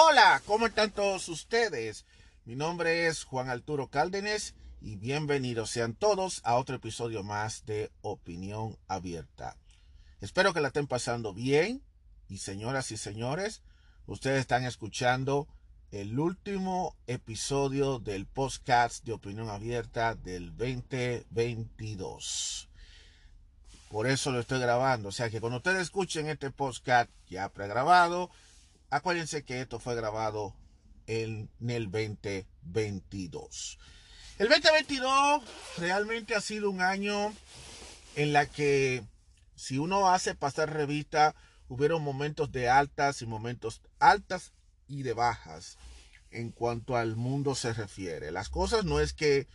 Hola, ¿cómo están todos ustedes? Mi nombre es Juan Arturo Cárdenas y bienvenidos sean todos a otro episodio más de Opinión Abierta. Espero que la estén pasando bien y señoras y señores, ustedes están escuchando el último episodio del podcast de Opinión Abierta del 2022. Por eso lo estoy grabando. O sea que cuando ustedes escuchen este podcast ya pregrabado, acuérdense que esto fue grabado en, el 2022. El 2022 realmente ha sido un año en la que si uno hace pasar revista, hubieron momentos de altas y momentos altas y de bajas en cuanto al mundo se refiere. Las cosas no es que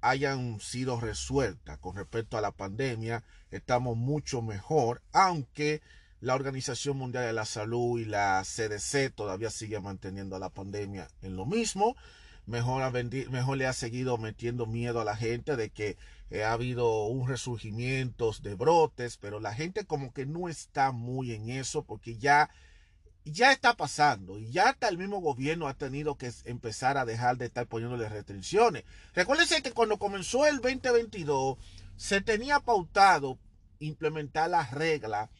hayan sido resueltas con respecto a la pandemia, estamos mucho mejor, aunque la Organización Mundial de la Salud y la CDC todavía sigue manteniendo la pandemia en lo mismo. Mejor, mejor le ha seguido metiendo miedo a la gente de que eh, ha habido un resurgimiento de brotes, pero la gente como que no está muy en eso porque ya ya está pasando y ya hasta el mismo gobierno ha tenido que empezar a dejar de estar poniéndole restricciones. Recuérdense que cuando comenzó el 2022 se tenía pautado implementar la regla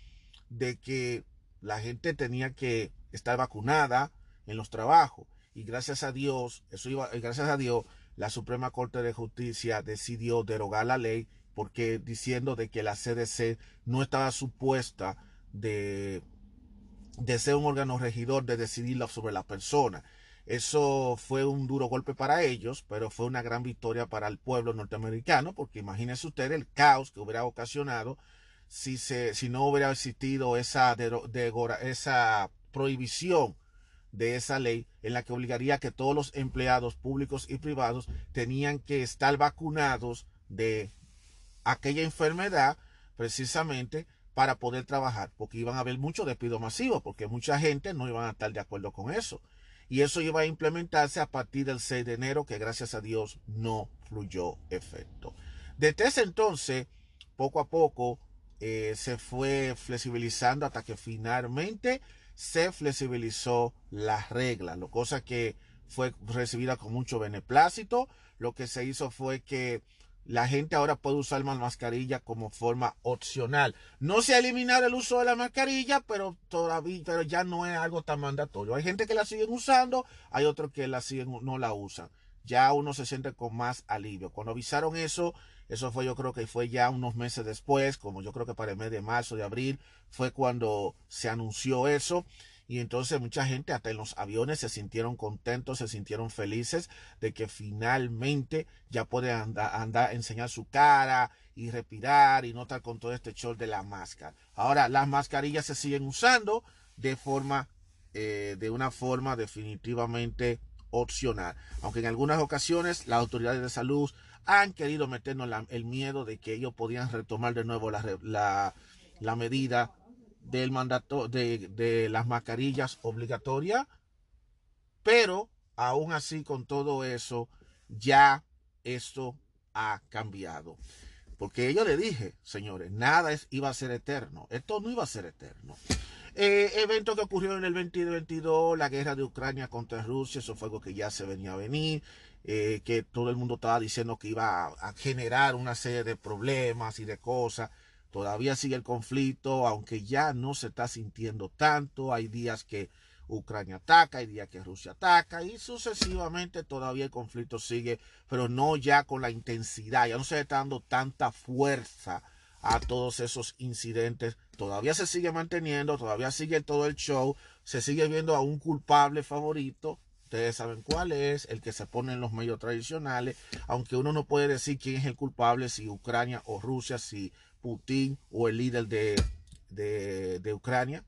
de que la gente tenía que estar vacunada en los trabajos y gracias a Dios, eso iba, gracias a Dios, la Suprema Corte de Justicia decidió derogar la ley porque diciendo de que la CDC no estaba supuesta de de ser un órgano regidor, de decidir sobre la persona. Eso fue un duro golpe para ellos, pero fue una gran victoria para el pueblo norteamericano, porque imagínense ustedes el caos que hubiera ocasionado si, se, si no hubiera existido esa, esa prohibición de esa ley en la que obligaría que todos los empleados públicos y privados tenían que estar vacunados de aquella enfermedad precisamente para poder trabajar, porque iban a haber mucho despido masivo, porque mucha gente no iban a estar de acuerdo con eso. Y eso iba a implementarse a partir del 6 de enero, que gracias a Dios no fluyó efecto. Desde ese entonces, poco a poco, eh, se fue flexibilizando hasta que finalmente se flexibilizó las reglas, lo cosa que fue recibida con mucho beneplácito. Lo que se hizo fue que la gente ahora puede usar más mascarilla como forma opcional. No se ha eliminado el uso de la mascarilla, pero todavía, pero ya no es algo tan mandatorio. Hay gente que la siguen usando, hay otros que la siguen, no la usan. Ya uno se siente con más alivio. Cuando avisaron eso, eso fue yo creo que fue ya unos meses después, como yo creo que para el mes de marzo, de abril, fue cuando se anunció eso. Y entonces mucha gente, hasta en los aviones, se sintieron contentos, se sintieron felices de que finalmente ya puede andar, andar enseñar su cara y respirar y no estar con todo este show de la máscara. Ahora, las mascarillas se siguen usando de forma, eh, de una forma definitivamente opcional. Aunque en algunas ocasiones las autoridades de salud han querido meternos el miedo de que ellos podían retomar de nuevo la, la, medida del mandato de, las mascarillas obligatorias, pero aún así con todo eso, ya esto ha cambiado. Porque yo le dije, señores, nada es, iba a ser eterno. Esto no iba a ser eterno. Eh, evento que ocurrió en el 2022, la guerra de Ucrania contra Rusia, eso fue algo que ya se venía a venir, eh, que todo el mundo estaba diciendo que iba a generar una serie de problemas y de cosas. Todavía sigue el conflicto, aunque ya no se está sintiendo tanto. Hay días que Ucrania ataca, hay días que Rusia ataca y sucesivamente todavía el conflicto sigue, pero no ya con la intensidad, ya no se está dando tanta fuerza a todos esos incidentes. Todavía se sigue manteniendo, todavía sigue todo el show, se sigue viendo a un culpable favorito. Ustedes saben cuál es, el que se pone en los medios tradicionales, aunque uno no puede decir quién es el culpable, si Ucrania o Rusia, si Putin o el líder de, de, Ucrania.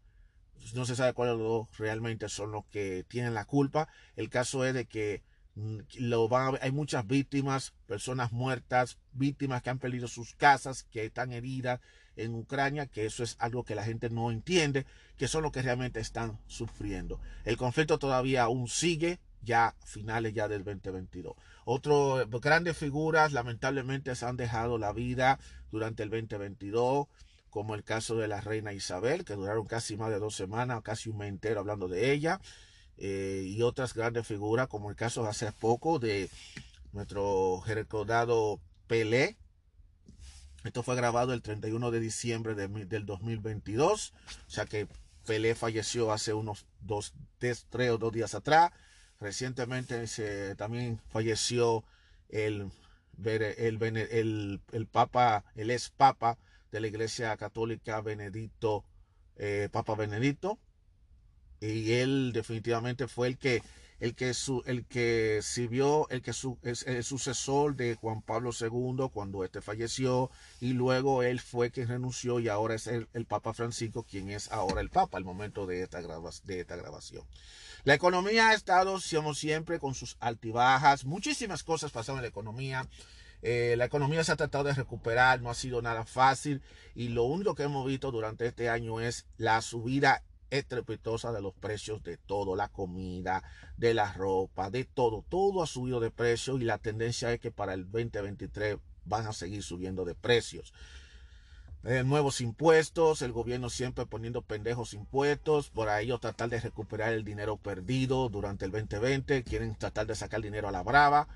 No se sabe cuáles dos realmente son los que tienen la culpa. El caso es de que mm, lo hay muchas víctimas, personas muertas, víctimas que han perdido sus casas, que están heridas en Ucrania, que eso es algo que la gente no entiende, que son los que realmente están sufriendo. El conflicto todavía aún sigue, ya finales ya del 2022. Otras grandes figuras lamentablemente se han dejado la vida durante el 2022, como el caso de la reina Isabel, que duraron casi más de dos semanas, casi un mes entero hablando de ella. eh, y otras grandes figuras, como el caso hace poco de nuestro recordado Pelé. Esto fue grabado el 31 de diciembre del 2022, o sea que Pelé falleció hace unos dos, tres, o dos días atrás. Recientemente también falleció el, el, el, Papa, el ex Papa de la Iglesia Católica Benedicto, eh, Papa Benedicto. Y él definitivamente fue el que el que, su, el que sirvió, el que su, es el sucesor de Juan Pablo II cuando este falleció y luego él fue quien renunció y ahora es el, Papa Francisco quien es ahora el Papa al momento de esta, de esta grabación. La economía ha estado, como siempre, con sus altibajas, muchísimas cosas pasaron en la economía. Eh, la economía se ha tratado de recuperar, no ha sido nada fácil y lo único que hemos visto durante este año es la subida estrepitosa de los precios de todo, la comida, de la ropa, de todo. Todo ha subido de precio y la tendencia es que para el 2023 van a seguir subiendo de precios. Eh, nuevos impuestos, el gobierno siempre poniendo pendejos impuestos, por ahí tratar de recuperar el dinero perdido durante el 2020, quieren tratar de sacar dinero a la brava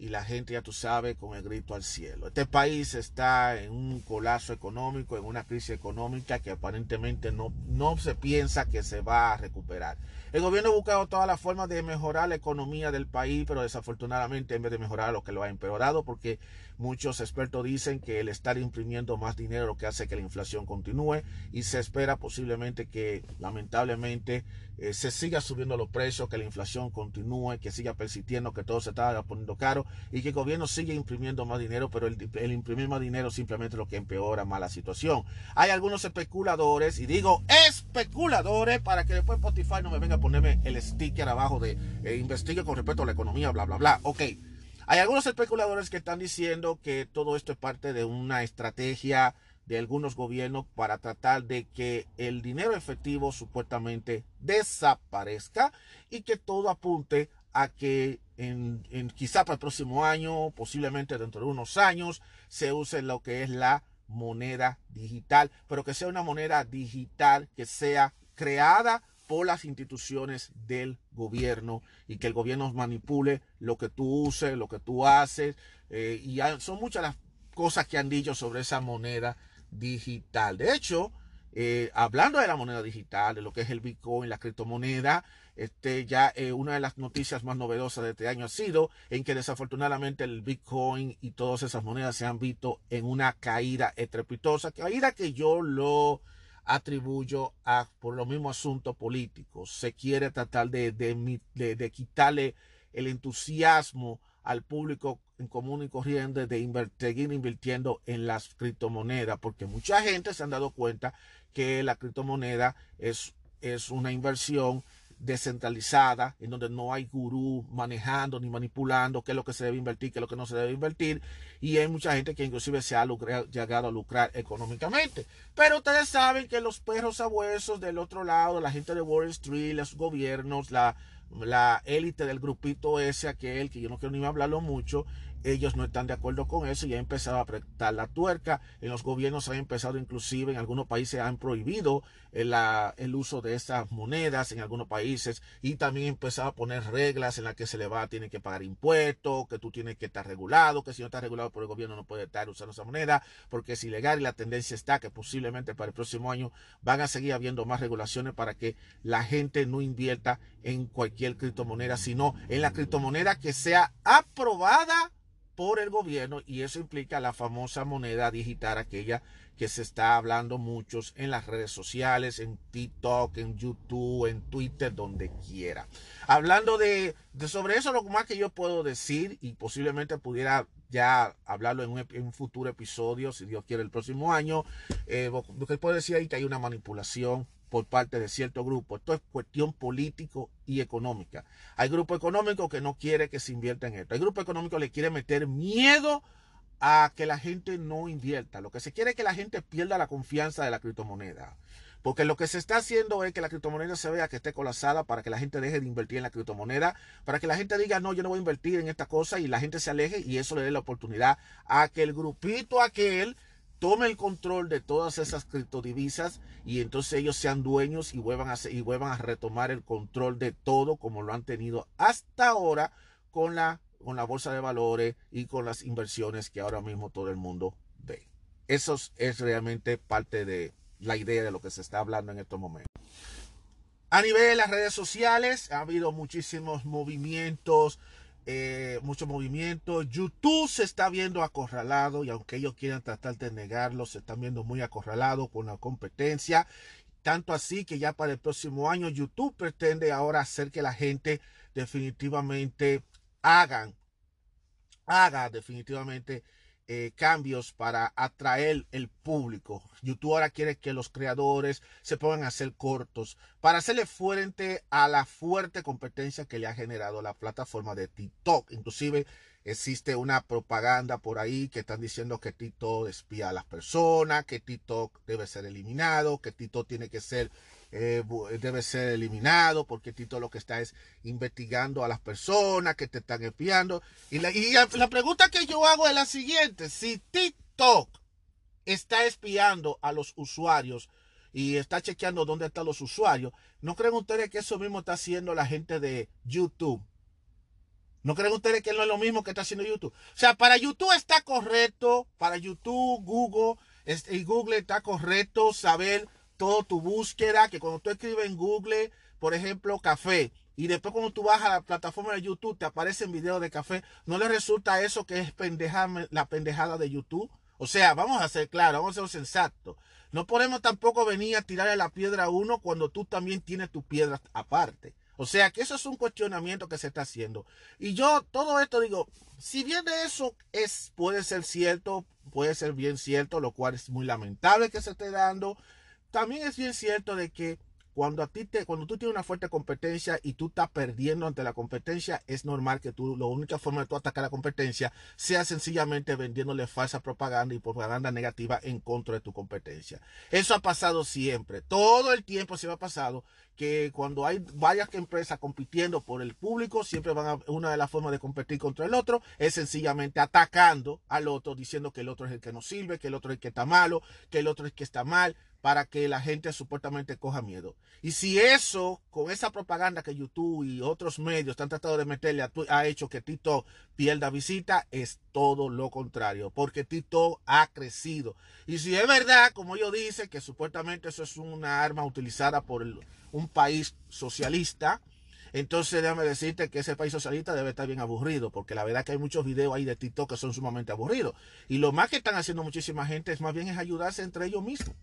y la gente, ya tú sabes, con el grito al cielo. Este país está en un colapso económico, en una crisis económica que aparentemente no, no se piensa que se va a recuperar. El gobierno ha buscado todas las formas de mejorar la economía del país, pero desafortunadamente en vez de mejorar lo que lo ha empeorado, porque muchos expertos dicen que el estar imprimiendo más dinero lo que hace que la inflación continúe y se espera posiblemente que lamentablemente eh, se siga subiendo los precios, que la inflación continúe, que siga persistiendo, que todo se está poniendo caro y que el gobierno siga imprimiendo más dinero, pero el, el imprimir más dinero simplemente lo que empeora más la situación. Hay algunos especuladores, y digo especuladores para que después Spotify no me venga ponerme el sticker abajo de eh, investigue con respecto a la economía, bla, bla, bla. Ok. Hay algunos especuladores que están diciendo que todo esto es parte de una estrategia de algunos gobiernos para tratar de que el dinero efectivo supuestamente desaparezca y que todo apunte a que en, en, quizá para el próximo año, posiblemente dentro de unos años, se use lo que es la moneda digital, pero que sea una moneda digital que sea creada por las instituciones del gobierno y que el gobierno manipule lo que tú uses, lo que tú haces. Eh, y son muchas las cosas que han dicho sobre esa moneda digital. De hecho, eh, hablando de la moneda digital, de lo que es el Bitcoin, la criptomoneda, este, ya eh, una de las noticias más novedosas de este año ha sido en que desafortunadamente el Bitcoin y todas esas monedas se han visto en una caída estrepitosa, caída que yo lo atribuyo a por los mismos asuntos políticos. Se quiere tratar de, de, quitarle el entusiasmo al público en común y corriente de seguir invirtiendo en las criptomonedas, porque mucha gente se han dado cuenta que la criptomoneda es, es una inversión descentralizada, en donde no hay gurú manejando ni manipulando qué es lo que se debe invertir, qué es lo que no se debe invertir, y hay mucha gente que inclusive se ha llegado a lucrar económicamente. Pero ustedes saben que los perros abuesos del otro lado, la gente de Wall Street, los gobiernos, la, la élite del grupito ese, aquel, que yo no quiero ni hablarlo mucho, ellos no están de acuerdo con eso y han empezado a apretar la tuerca. En los gobiernos han empezado inclusive, en algunos países han prohibido el, el uso de estas monedas en algunos países y también empezado a poner reglas en las que se le va, tiene que pagar impuestos, que tú tienes que estar regulado, que si no estás regulado por el gobierno no puede estar usando esa moneda porque es ilegal y la tendencia está que posiblemente para el próximo año van a seguir habiendo más regulaciones para que la gente no invierta en cualquier criptomoneda, sino en la criptomoneda que sea aprobada por el gobierno y eso implica la famosa moneda digital, aquella que se está hablando muchos en las redes sociales, en TikTok, en YouTube, en Twitter, donde quiera. Hablando de, sobre eso, lo más que yo puedo decir y posiblemente pudiera ya hablarlo en un, futuro episodio, si Dios quiere el próximo año, eh, lo que puedo decir ahí que hay una manipulación por parte de cierto grupo. Esto es cuestión político y económica. Hay grupo económico que no quiere que se invierta en esto. Hay grupo económico que le quiere meter miedo a que la gente no invierta. Lo que se quiere es que la gente pierda la confianza de la criptomoneda. Porque lo que se está haciendo es que la criptomoneda se vea que esté colapsada para que la gente deje de invertir en la criptomoneda, para que la gente diga, no, yo no voy a invertir en esta cosa y la gente se aleje y eso le dé la oportunidad a que el grupito aquel tome el control de todas esas criptodivisas y entonces ellos sean dueños y vuelvan a, y vuelvan a retomar el control de todo como lo han tenido hasta ahora con la, con la bolsa de valores y con las inversiones que ahora mismo todo el mundo ve. Eso es realmente parte de la idea de lo que se está hablando en estos momentos. A nivel de las redes sociales ha habido muchísimos movimientos eh, mucho movimiento. YouTube se está viendo acorralado y aunque ellos quieran tratar de negarlo, se están viendo muy acorralado con la competencia. Tanto así que ya para el próximo año YouTube pretende ahora hacer que la gente definitivamente hagan, haga definitivamente eh, cambios para atraer el público. YouTube ahora quiere que los creadores se pongan a hacer cortos para hacerle frente a la fuerte competencia que le ha generado la plataforma de TikTok. Inclusive existe una propaganda por ahí que están diciendo que TikTok espía a las personas, que TikTok debe ser eliminado, que TikTok tiene que ser eh, debe ser eliminado porque Tito lo que está es investigando a las personas que te están espiando. Y la, y la pregunta que yo hago es la siguiente, si TikTok está espiando a los usuarios y está chequeando dónde están los usuarios, ¿no creen ustedes que eso mismo está haciendo la gente de YouTube? ¿No creen ustedes que no es lo mismo que está haciendo YouTube? O sea, para YouTube está correcto, para YouTube, Google y Google está correcto saber todo tu búsqueda, que cuando tú escribes en Google, por ejemplo, café, y después cuando tú vas a la plataforma de YouTube te aparecen videos de café, ¿no le resulta eso que es pendeja, la pendejada de YouTube? O sea, vamos a ser claros, vamos a ser sensatos. No podemos tampoco venir a tirarle la piedra a uno cuando tú también tienes tu piedra aparte. O sea, que eso es un cuestionamiento que se está haciendo. Y yo todo esto digo, si bien eso es puede ser cierto, puede ser bien cierto, lo cual es muy lamentable que se esté dando, también es bien cierto de que cuando a ti te, cuando tú tienes una fuerte competencia y tú estás perdiendo ante la competencia, es normal que tú, la única forma de tú atacar la competencia sea sencillamente vendiéndole falsa propaganda y propaganda negativa en contra de tu competencia. Eso ha pasado siempre. Todo el tiempo se ha pasado que cuando hay varias empresas compitiendo por el público, siempre van a, una de las formas de competir contra el otro es sencillamente atacando al otro, diciendo que el otro es el que no sirve, que el otro es el que está malo, que el otro es el que está mal para que la gente supuestamente coja miedo. Y si eso, con esa propaganda que YouTube y otros medios están tratando de meterle, ha hecho que Tito pierda visita, es todo lo contrario, porque Tito ha crecido. Y si es verdad, como yo dice, que supuestamente eso es una arma utilizada por un país socialista, entonces déjame decirte que ese país socialista debe estar bien aburrido, porque la verdad que hay muchos videos ahí de TikTok que son sumamente aburridos. Y lo más que están haciendo muchísima gente es más bien es ayudarse entre ellos mismos.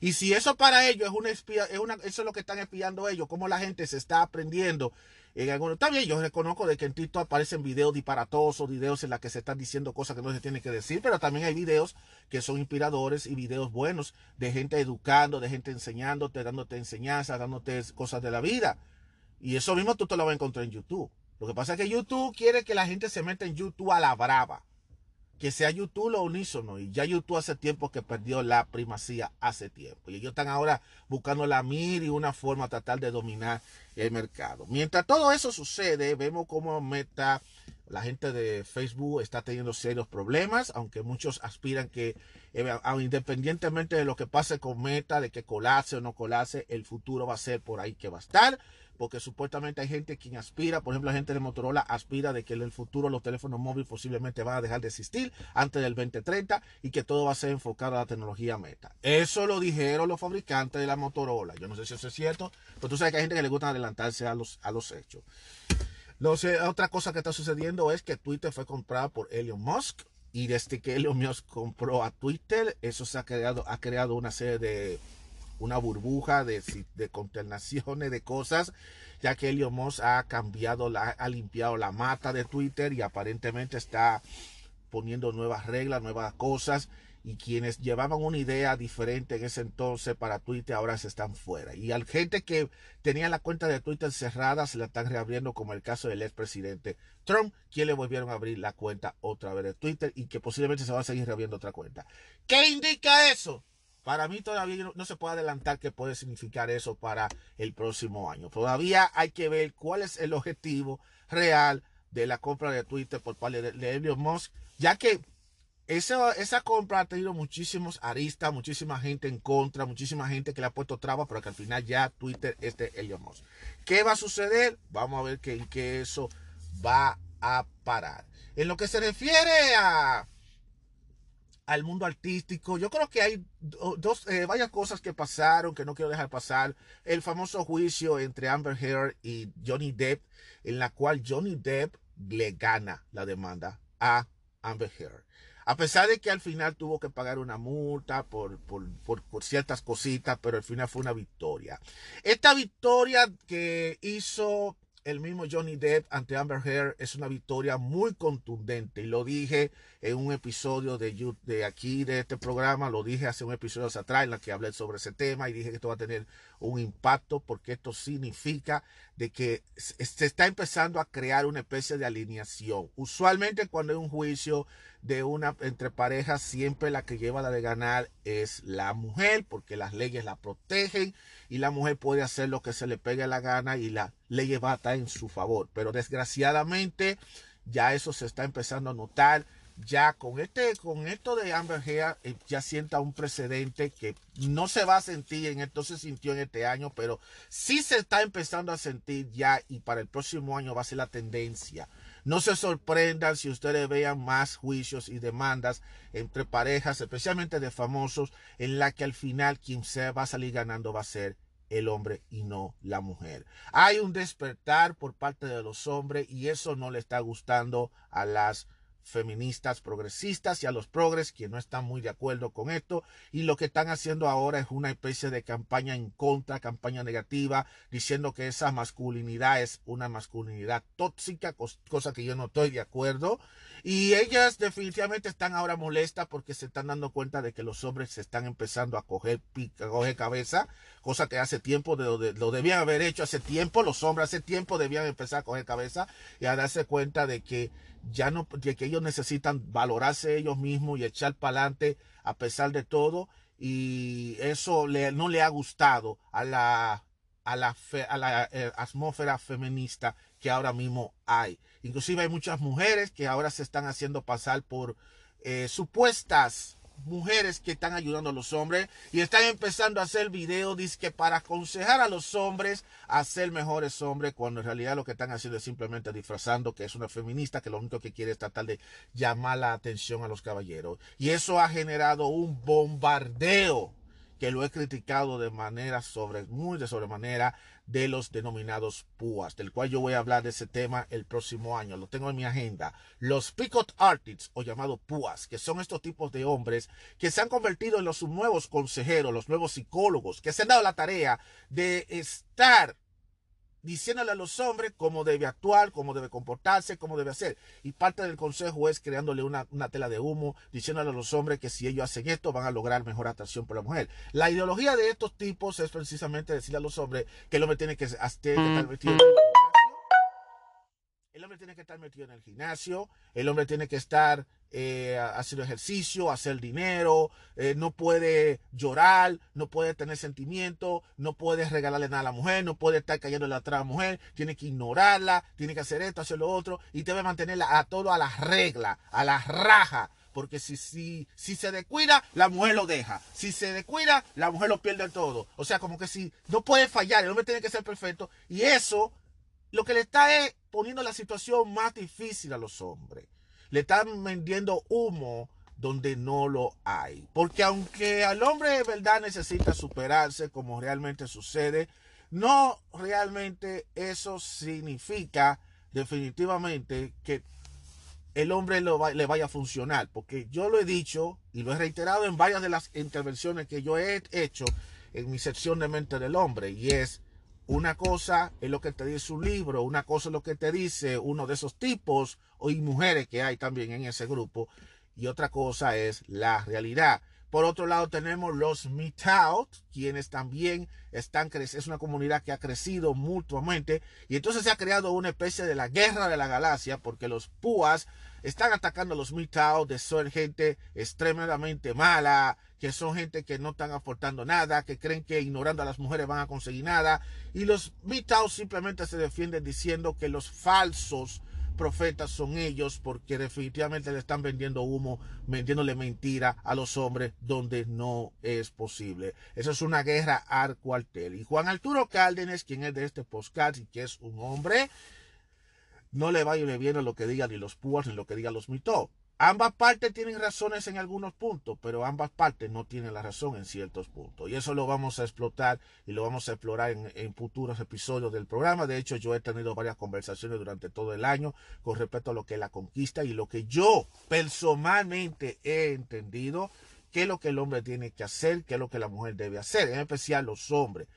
Y si eso para ellos es una espía, es una, eso es lo que están espiando ellos, cómo la gente se está aprendiendo. En algunos, también yo reconozco de que en TikTok aparecen videos disparatosos, videos en los que se están diciendo cosas que no se tienen que decir, pero también hay videos que son inspiradores y videos buenos de gente educando, de gente enseñándote, dándote enseñanza, dándote cosas de la vida. Y eso mismo tú te lo vas a encontrar en YouTube. Lo que pasa es que YouTube quiere que la gente se meta en YouTube a la brava que sea YouTube lo unísono. Y ya YouTube hace tiempo que perdió la primacía hace tiempo. Y ellos están ahora buscando la mir y una forma de tratar de dominar el mercado. Mientras todo eso sucede, vemos cómo Meta, la gente de Facebook está teniendo serios problemas, aunque muchos aspiran que, eh, independientemente de lo que pase con Meta, de que colase o no colase, el futuro va a ser por ahí que va a estar porque supuestamente hay gente quien aspira, por ejemplo, la gente de Motorola aspira de que en el futuro los teléfonos móviles posiblemente van a dejar de existir antes del 2030 y que todo va a ser enfocado a la tecnología meta. Eso lo dijeron los fabricantes de la Motorola. Yo no sé si eso es cierto, pero tú sabes que hay gente que le gusta adelantarse a los, a los hechos. Otra cosa que está sucediendo es que Twitter fue comprado por Elon Musk y desde que Elon Musk compró a Twitter, eso se ha creado, ha creado una serie de una burbuja de, de de cosas, ya que Elon Musk ha cambiado, ha limpiado la mata de Twitter y aparentemente está poniendo nuevas reglas, nuevas cosas y quienes llevaban una idea diferente en ese entonces para Twitter ahora se están fuera. Y al gente que tenía la cuenta de Twitter cerrada se la están reabriendo como el caso del expresidente Trump, quien le volvieron a abrir la cuenta otra vez de Twitter y que posiblemente se va a seguir reabriendo otra cuenta. ¿Qué indica eso? Para mí todavía no, se puede adelantar qué puede significar eso para el próximo año. Todavía hay que ver cuál es el objetivo real de la compra de Twitter por parte de Elon Musk, ya que esa, esa compra ha tenido muchísimos aristas, muchísima gente en contra, muchísima gente que le ha puesto trabas, pero que al final ya Twitter es de Elon. ¿Qué va a suceder? Vamos a ver en qué eso va a parar. En lo que se refiere a al mundo artístico. Yo creo que hay dos, eh, varias cosas que pasaron que no quiero dejar pasar. El famoso juicio entre Amber Heard y Johnny Depp, en la cual Johnny Depp le gana la demanda a Amber Heard. A pesar de que al final tuvo que pagar una multa por, ciertas cositas, pero al final fue una victoria. Esta victoria que hizo el mismo Johnny Depp ante Amber Heard es una victoria muy contundente y lo dije en un episodio de, de aquí de este programa, lo dije hace un episodio atrás en la que hablé sobre ese tema y dije que esto va a tener un impacto porque esto significa de que se está empezando a crear una especie de alineación. Usualmente cuando hay un juicio de una entre parejas, siempre la que lleva la de ganar es la mujer porque las leyes la protegen y la mujer puede hacer lo que se le pegue la gana y la ley va a estar en su favor. Pero desgraciadamente ya eso se está empezando a notar. Ya con este, con esto de Amber Heard, eh, ya sienta un precedente que no se va a sentir en esto, se sintió en este año, pero sí se está empezando a sentir ya y para el próximo año va a ser la tendencia. No se sorprendan si ustedes vean más juicios y demandas entre parejas, especialmente de famosos, en la que al final quien se va a salir ganando va a ser el hombre y no la mujer. Hay un despertar por parte de los hombres y eso no le está gustando a las feministas progresistas y a los progres que no están muy de acuerdo con esto y lo que están haciendo ahora es una especie de campaña en contra, campaña negativa, diciendo que esa masculinidad es una masculinidad tóxica, cosa que yo no estoy de acuerdo. Y ellas definitivamente están ahora molestas porque se están dando cuenta de que los hombres se están empezando a coger, coger cabeza, cosa que hace tiempo lo, lo debían haber hecho hace tiempo, los hombres hace tiempo debían empezar a coger cabeza y a darse cuenta de que ya no, de que ellos necesitan valorarse ellos mismos y echar para adelante a pesar de todo. Y eso le, no le ha gustado a la, a la, a la eh, atmósfera feminista que ahora mismo hay. Inclusive hay muchas mujeres que ahora se están haciendo pasar por eh, supuestas mujeres que están ayudando a los hombres y están empezando a hacer videos que para aconsejar a los hombres a ser mejores hombres cuando en realidad lo que están haciendo es simplemente disfrazando que es una feminista que lo único que quiere es tratar de llamar la atención a los caballeros. Y eso ha generado un bombardeo que lo he criticado de manera sobre muy de sobremanera de los denominados púas, del cual yo voy a hablar de ese tema el próximo año. Lo tengo en mi agenda. Los picot artists o llamados púas, que son estos tipos de hombres que se han convertido en los nuevos consejeros, los nuevos psicólogos, que se han dado la tarea de estar diciéndole a los hombres cómo debe actuar, cómo debe comportarse, cómo debe hacer. Y parte del consejo es creándole una, tela de humo, diciéndole a los hombres que si ellos hacen esto van a lograr mejor atracción por la mujer. La ideología de estos tipos es precisamente decirle a los hombres que el hombre tiene que, estar metido el hombre tiene que estar metido en el gimnasio, el hombre tiene que estar eh, haciendo ejercicio, hacer dinero, eh, no puede llorar, no puede tener sentimiento, no puede regalarle nada a la mujer, no puede estar a la mujer, tiene que ignorarla, tiene que hacer esto, hacer lo otro, y debe mantenerla a todo a la regla, a la raja. Porque si, si, si se descuida, la mujer lo deja. Si se descuida, la mujer lo pierde todo. O sea, como que si no puede fallar, el hombre tiene que ser perfecto. Y eso lo que le está es poniendo la situación más difícil a los hombres. Le están vendiendo humo donde no lo hay. Porque aunque al hombre de verdad necesita superarse como realmente sucede, no realmente eso significa definitivamente que el hombre le vaya a funcionar. Porque yo lo he dicho y lo he reiterado en varias de las intervenciones que yo he hecho en mi sección de mente del hombre. Y es, una cosa es lo que te dice un libro, una cosa es lo que te dice uno de esos tipos y mujeres que hay también en ese grupo, y otra cosa es la realidad. Por otro lado tenemos los Meetout, quienes también están es una comunidad que ha crecido mutuamente. Y entonces se ha creado una especie de la guerra de la galaxia porque los púas están atacando a los Meetout de ser gente extremadamente mala, que son gente que no están aportando nada, que creen que ignorando a las mujeres van a conseguir nada. Y los Meetout simplemente se defienden diciendo que los falsos profetas son ellos porque definitivamente le están vendiendo humo, vendiéndole mentira a los hombres donde no es posible. Eso es una guerra al cuartel. Y Juan Arturo Cárdenas, quien es de este podcast y que es un hombre, no le va y le viene lo que digan ni los púas ni lo que digan los mitos. Ambas partes tienen razones en algunos puntos, pero ambas partes no tienen la razón en ciertos puntos. Y eso lo vamos a explotar y lo vamos a explorar en, futuros episodios del programa. De hecho, yo he tenido varias conversaciones durante todo el año con respecto a lo que es la conquista y lo que yo personalmente he entendido, qué es lo que el hombre tiene que hacer, qué es lo que la mujer debe hacer, en especial los hombres.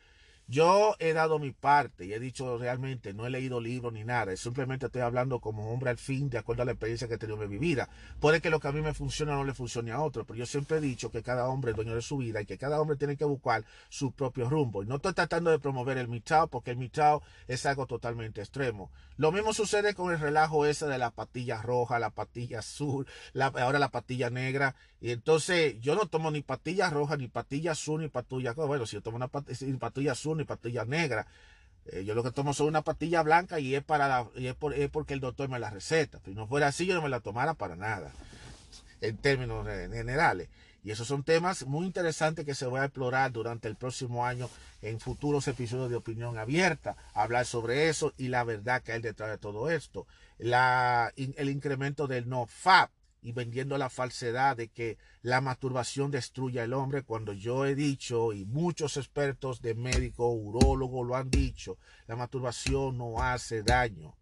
Yo he dado mi parte y he dicho realmente, no he leído libros ni nada, simplemente estoy hablando como hombre al fin, de acuerdo a la experiencia que he tenido en mi vida. Puede que lo que a mí me funcione no le funcione a otro, pero yo siempre he dicho que cada hombre es dueño de su vida y que cada hombre tiene que buscar su propio rumbo. Y no estoy tratando de promover el mitad, porque el mitad es algo totalmente extremo. Lo mismo sucede con el relajo ese de la patilla roja, la patilla azul, ahora la patilla negra. Y entonces yo no tomo ni patilla roja, ni patilla azul, ni patilla... Bueno, si yo tomo una patilla azul, ni pastilla negra. Eh, yo lo que tomo son una pastilla blanca y es para y es, porque el doctor me la receta. Si no fuera así, yo no me la tomara para nada, en términos generales. Y esos son temas muy interesantes que se voy a explorar durante el próximo año en futuros episodios de Opinión Abierta. Hablar sobre eso y la verdad que hay detrás de todo esto. La, el incremento del no FAP y vendiendo la falsedad de que la masturbación destruye al hombre cuando yo he dicho y muchos expertos de médico, urólogo lo han dicho, la masturbación no hace daño.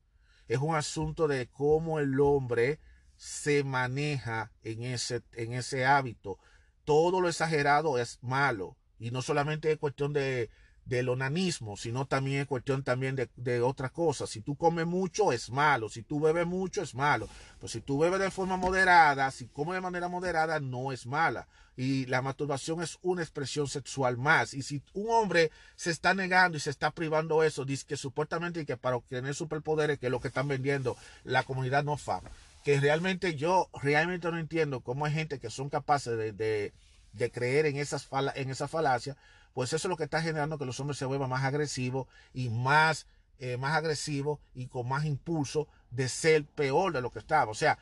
Es un asunto de cómo el hombre se maneja en ese, en ese hábito. Todo lo exagerado es malo y no solamente es cuestión de del onanismo, sino también es cuestión también de, de, otras cosas. Si tú comes mucho es malo, si tú bebes mucho es malo, pues si tú bebes de forma moderada, si comes de manera moderada no es mala. Y la masturbación es una expresión sexual más. Y si un hombre se está negando y se está privando eso, dice que supuestamente que para obtener superpoderes, que es lo que están vendiendo la comunidad no fa, que realmente yo realmente no entiendo cómo hay gente que son capaces de, de, creer en esas, en esa falacia pues eso es lo que está generando que los hombres se vuelvan más agresivos y más, eh, más agresivos y con más impulso de ser peor de lo que estaba. O sea,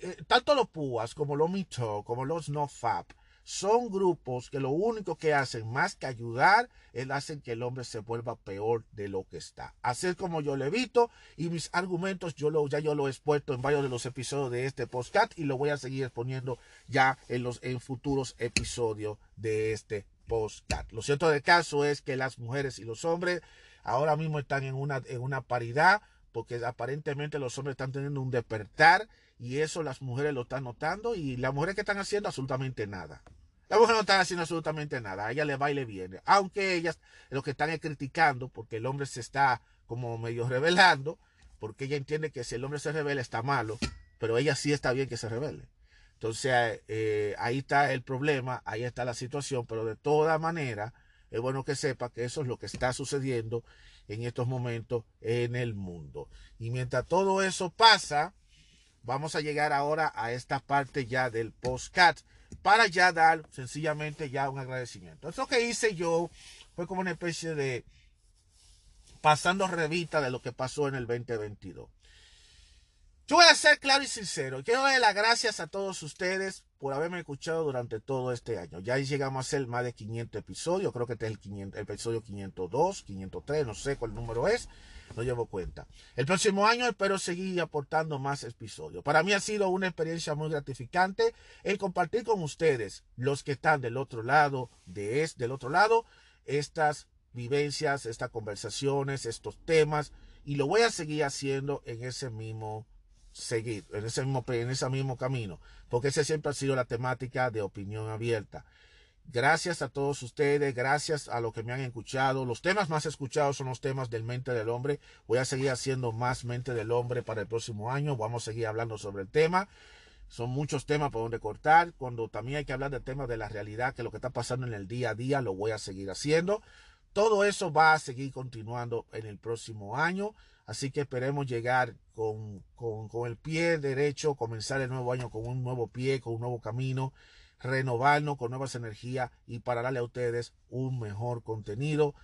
eh, tanto los PUAS como los MITO, como los NoFap, son grupos que lo único que hacen más que ayudar es hacen que el hombre se vuelva peor de lo que está. Hacer como yo le evito y mis argumentos yo lo, ya yo lo he expuesto en varios de los episodios de este podcast y lo voy a seguir exponiendo ya en los en futuros episodios de este podcast. Lo cierto del caso es que las mujeres y los hombres ahora mismo están en una, en una paridad porque aparentemente los hombres están teniendo un despertar y eso las mujeres lo están notando y las mujeres que están haciendo absolutamente nada. Las mujeres no están haciendo absolutamente nada, a ella le va y le viene. Aunque ellas lo que están es criticando porque el hombre se está como medio revelando, porque ella entiende que si el hombre se revela está malo, pero ella sí está bien que se revele. Entonces eh, ahí está el problema, ahí está la situación, pero de toda manera es bueno que sepa que eso es lo que está sucediendo en estos momentos en el mundo. Y mientras todo eso pasa, vamos a llegar ahora a esta parte ya del postcat para ya dar sencillamente ya un agradecimiento. Eso que hice yo fue como una especie de pasando revista de lo que pasó en el 2022. Yo voy a ser claro y sincero. Quiero dar las gracias a todos ustedes por haberme escuchado durante todo este año. Ya llegamos a hacer más de 500 episodios. Creo que este es el, 500, el episodio 502, 503, no sé cuál número es. No llevo cuenta. El próximo año espero seguir aportando más episodios. Para mí ha sido una experiencia muy gratificante el compartir con ustedes, los que están del otro lado, de es, del otro lado, estas vivencias, estas conversaciones, estos temas. Y lo voy a seguir haciendo en ese mismo seguir en ese mismo, en ese mismo camino, porque esa siempre ha sido la temática de opinión abierta. Gracias a todos ustedes, gracias a los que me han escuchado. Los temas más escuchados son los temas del mente del hombre. Voy a seguir haciendo más mente del hombre para el próximo año. Vamos a seguir hablando sobre el tema. Son muchos temas por donde cortar. Cuando también hay que hablar del tema de la realidad, que lo que está pasando en el día a día, lo voy a seguir haciendo. Todo eso va a seguir continuando en el próximo año. Así que esperemos llegar con, el pie derecho, comenzar el nuevo año con un nuevo pie, con un nuevo camino, renovarnos con nuevas energías y para darle a ustedes un mejor contenido,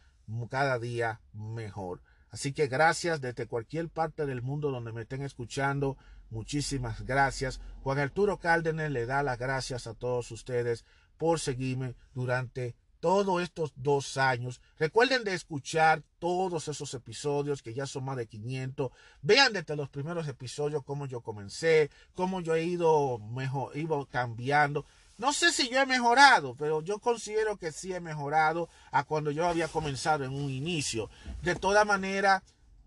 cada día mejor. Así que gracias desde cualquier parte del mundo donde me estén escuchando. Muchísimas gracias. Juan Arturo Cárdenas le da las gracias a todos ustedes por seguirme durante todos estos dos años. Recuerden de escuchar todos esos episodios, que ya son más de 500. Vean desde los primeros episodios cómo yo comencé, cómo yo he ido, mejor, ido cambiando. No sé si yo he mejorado, pero yo considero que sí he mejorado a cuando yo había comenzado en un inicio. De toda manera,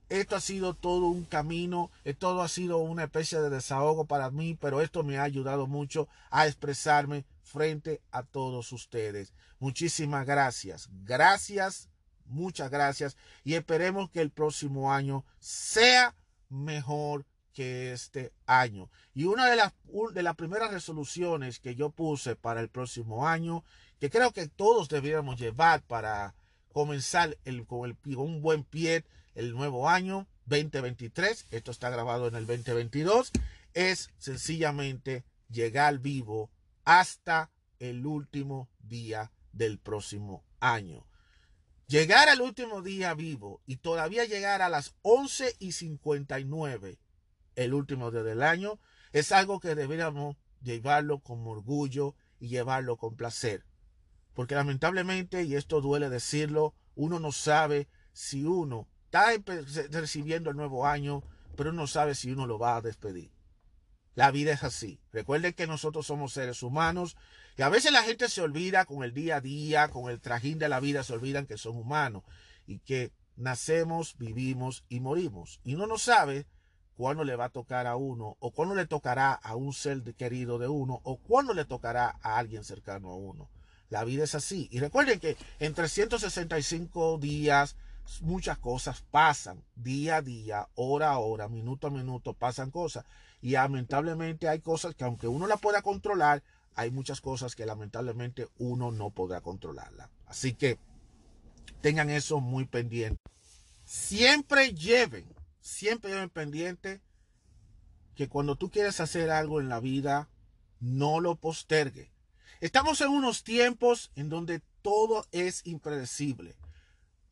esto ha sido todo un camino, todo ha sido una especie de desahogo para mí, pero esto me ha ayudado mucho a expresarme frente a todos ustedes. Muchísimas gracias. Gracias, muchas gracias. Y esperemos que el próximo año sea mejor que este año. Y una de las, de las primeras resoluciones que yo puse para el próximo año, que creo que todos deberíamos llevar para comenzar el, con, el, con un buen pie el nuevo año 2023, esto está grabado en el 2022, es sencillamente llegar vivo hasta el último día del próximo año. Llegar al último día vivo y todavía llegar a las 11 y 59 el último día del año es algo que deberíamos llevarlo con orgullo y llevarlo con placer. Porque lamentablemente, y esto duele decirlo, uno no sabe si uno está recibiendo el nuevo año, pero no sabe si uno lo va a despedir. La vida es así. Recuerden que nosotros somos seres humanos y a veces la gente se olvida con el día a día, con el trajín de la vida, se olvidan que son humanos y que nacemos, vivimos y morimos. Y uno no sabe cuándo le va a tocar a uno o cuándo le tocará a un ser querido de uno o cuándo le tocará a alguien cercano a uno. La vida es así. Y recuerden que en 365 días muchas cosas pasan día a día, hora a hora, minuto a minuto, pasan cosas. Y lamentablemente hay cosas que aunque uno la pueda controlar, hay muchas cosas que lamentablemente uno no podrá controlarla. Así que tengan eso muy pendiente. Siempre lleven, siempre lleven pendiente que cuando tú quieres hacer algo en la vida, no lo postergue. Estamos en unos tiempos en donde todo es impredecible.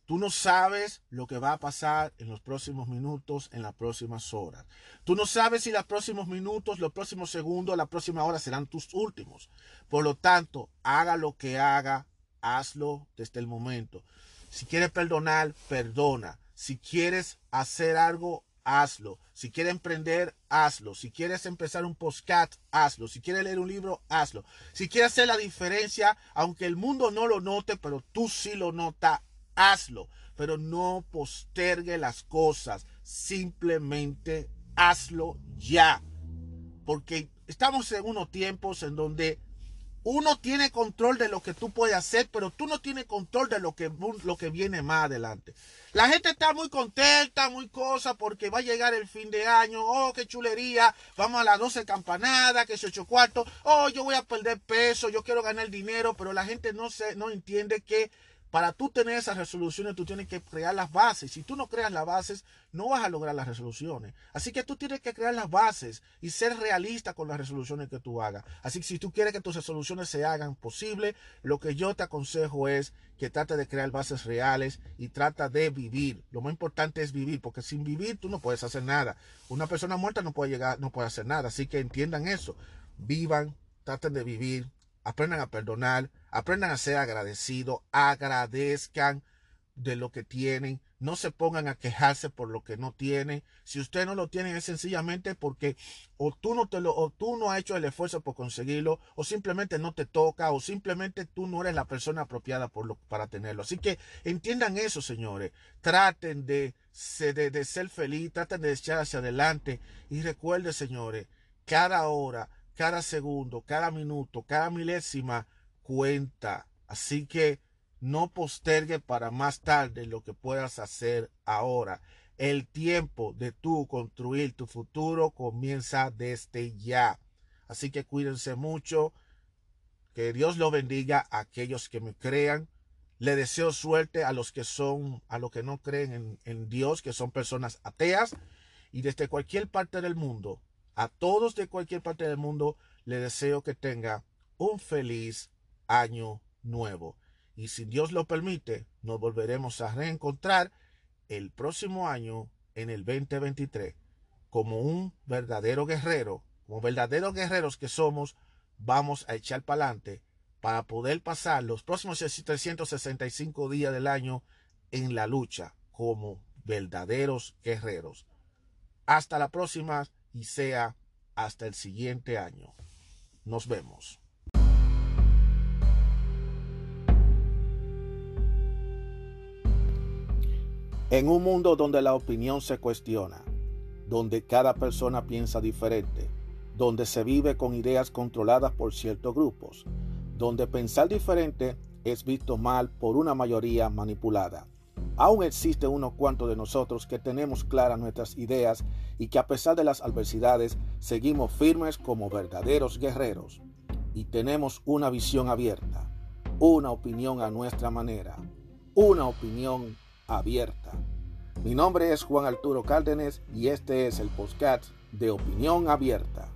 Tú no sabes lo que va a pasar en los próximos minutos, en las próximas horas. Tú no sabes si los próximos minutos, los próximos segundos, la próxima hora serán tus últimos. Por lo tanto, haga lo que haga, hazlo desde el momento. Si quieres perdonar, perdona. Si quieres hacer algo, hazlo. Si quieres emprender, hazlo. Si quieres empezar un postcat, hazlo. Si quieres leer un libro, hazlo. Si quieres hacer la diferencia, aunque el mundo no lo note, pero tú sí lo notas, hazlo, pero no postergue las cosas, simplemente hazlo ya. Porque estamos en unos tiempos en donde uno tiene control de lo que tú puedes hacer, pero tú no tienes control de lo que, lo que viene más adelante. La gente está muy contenta, muy cosa, porque va a llegar el fin de año. Oh, qué chulería. Vamos a las 12 campanadas, que es 8 cuartos. Oh, yo voy a perder peso, yo quiero ganar dinero, pero la gente no, se, no entiende que para tú tener esas resoluciones, tú tienes que crear las bases. Si tú no creas las bases, no vas a lograr las resoluciones. Así que tú tienes que crear las bases y ser realista con las resoluciones que tú hagas. Así que si tú quieres que tus resoluciones se hagan posible, lo que yo te aconsejo es que trate de crear bases reales y trata de vivir. Lo más importante es vivir, porque sin vivir tú no puedes hacer nada. Una persona muerta no puede llegar, no puede hacer nada. Así que entiendan eso. Vivan, traten de vivir, aprendan a perdonar, aprendan a ser agradecidos, agradezcan de lo que tienen, no se pongan a quejarse por lo que no tienen. Si usted no lo tiene es sencillamente porque o tú no te lo o tú no has hecho el esfuerzo por conseguirlo o simplemente no te toca o simplemente tú no eres la persona apropiada para tenerlo. Así que entiendan eso, señores. Traten de, de, de ser feliz, traten de echar hacia adelante y recuerden, señores, cada hora cada segundo, cada minuto, cada milésima cuenta. Así que no postergue para más tarde lo que puedas hacer ahora. El tiempo de tú construir tu futuro comienza desde ya. Así que cuídense mucho. Que Dios lo bendiga a aquellos que me crean. Le deseo suerte a los que son, a los que no creen en, en Dios, que son personas ateas. Y desde cualquier parte del mundo, a todos de cualquier parte del mundo le deseo que tenga un feliz año nuevo. Y si Dios lo permite, nos volveremos a reencontrar el próximo año, en el 2023, como un verdadero guerrero, como verdaderos guerreros que somos, vamos a echar para adelante para poder pasar los próximos 365 días del año en la lucha como verdaderos guerreros. Hasta la próxima y sea hasta el siguiente año. Nos vemos. En un mundo donde la opinión se cuestiona, donde cada persona piensa diferente, donde se vive con ideas controladas por ciertos grupos, donde pensar diferente es visto mal por una mayoría manipulada. Aún existe unos cuantos de nosotros que tenemos claras nuestras ideas y que a pesar de las adversidades seguimos firmes como verdaderos guerreros. Y tenemos una visión abierta, una opinión a nuestra manera, una opinión abierta. Mi nombre es Juan Arturo Cárdenas y este es el podcast de Opinión Abierta.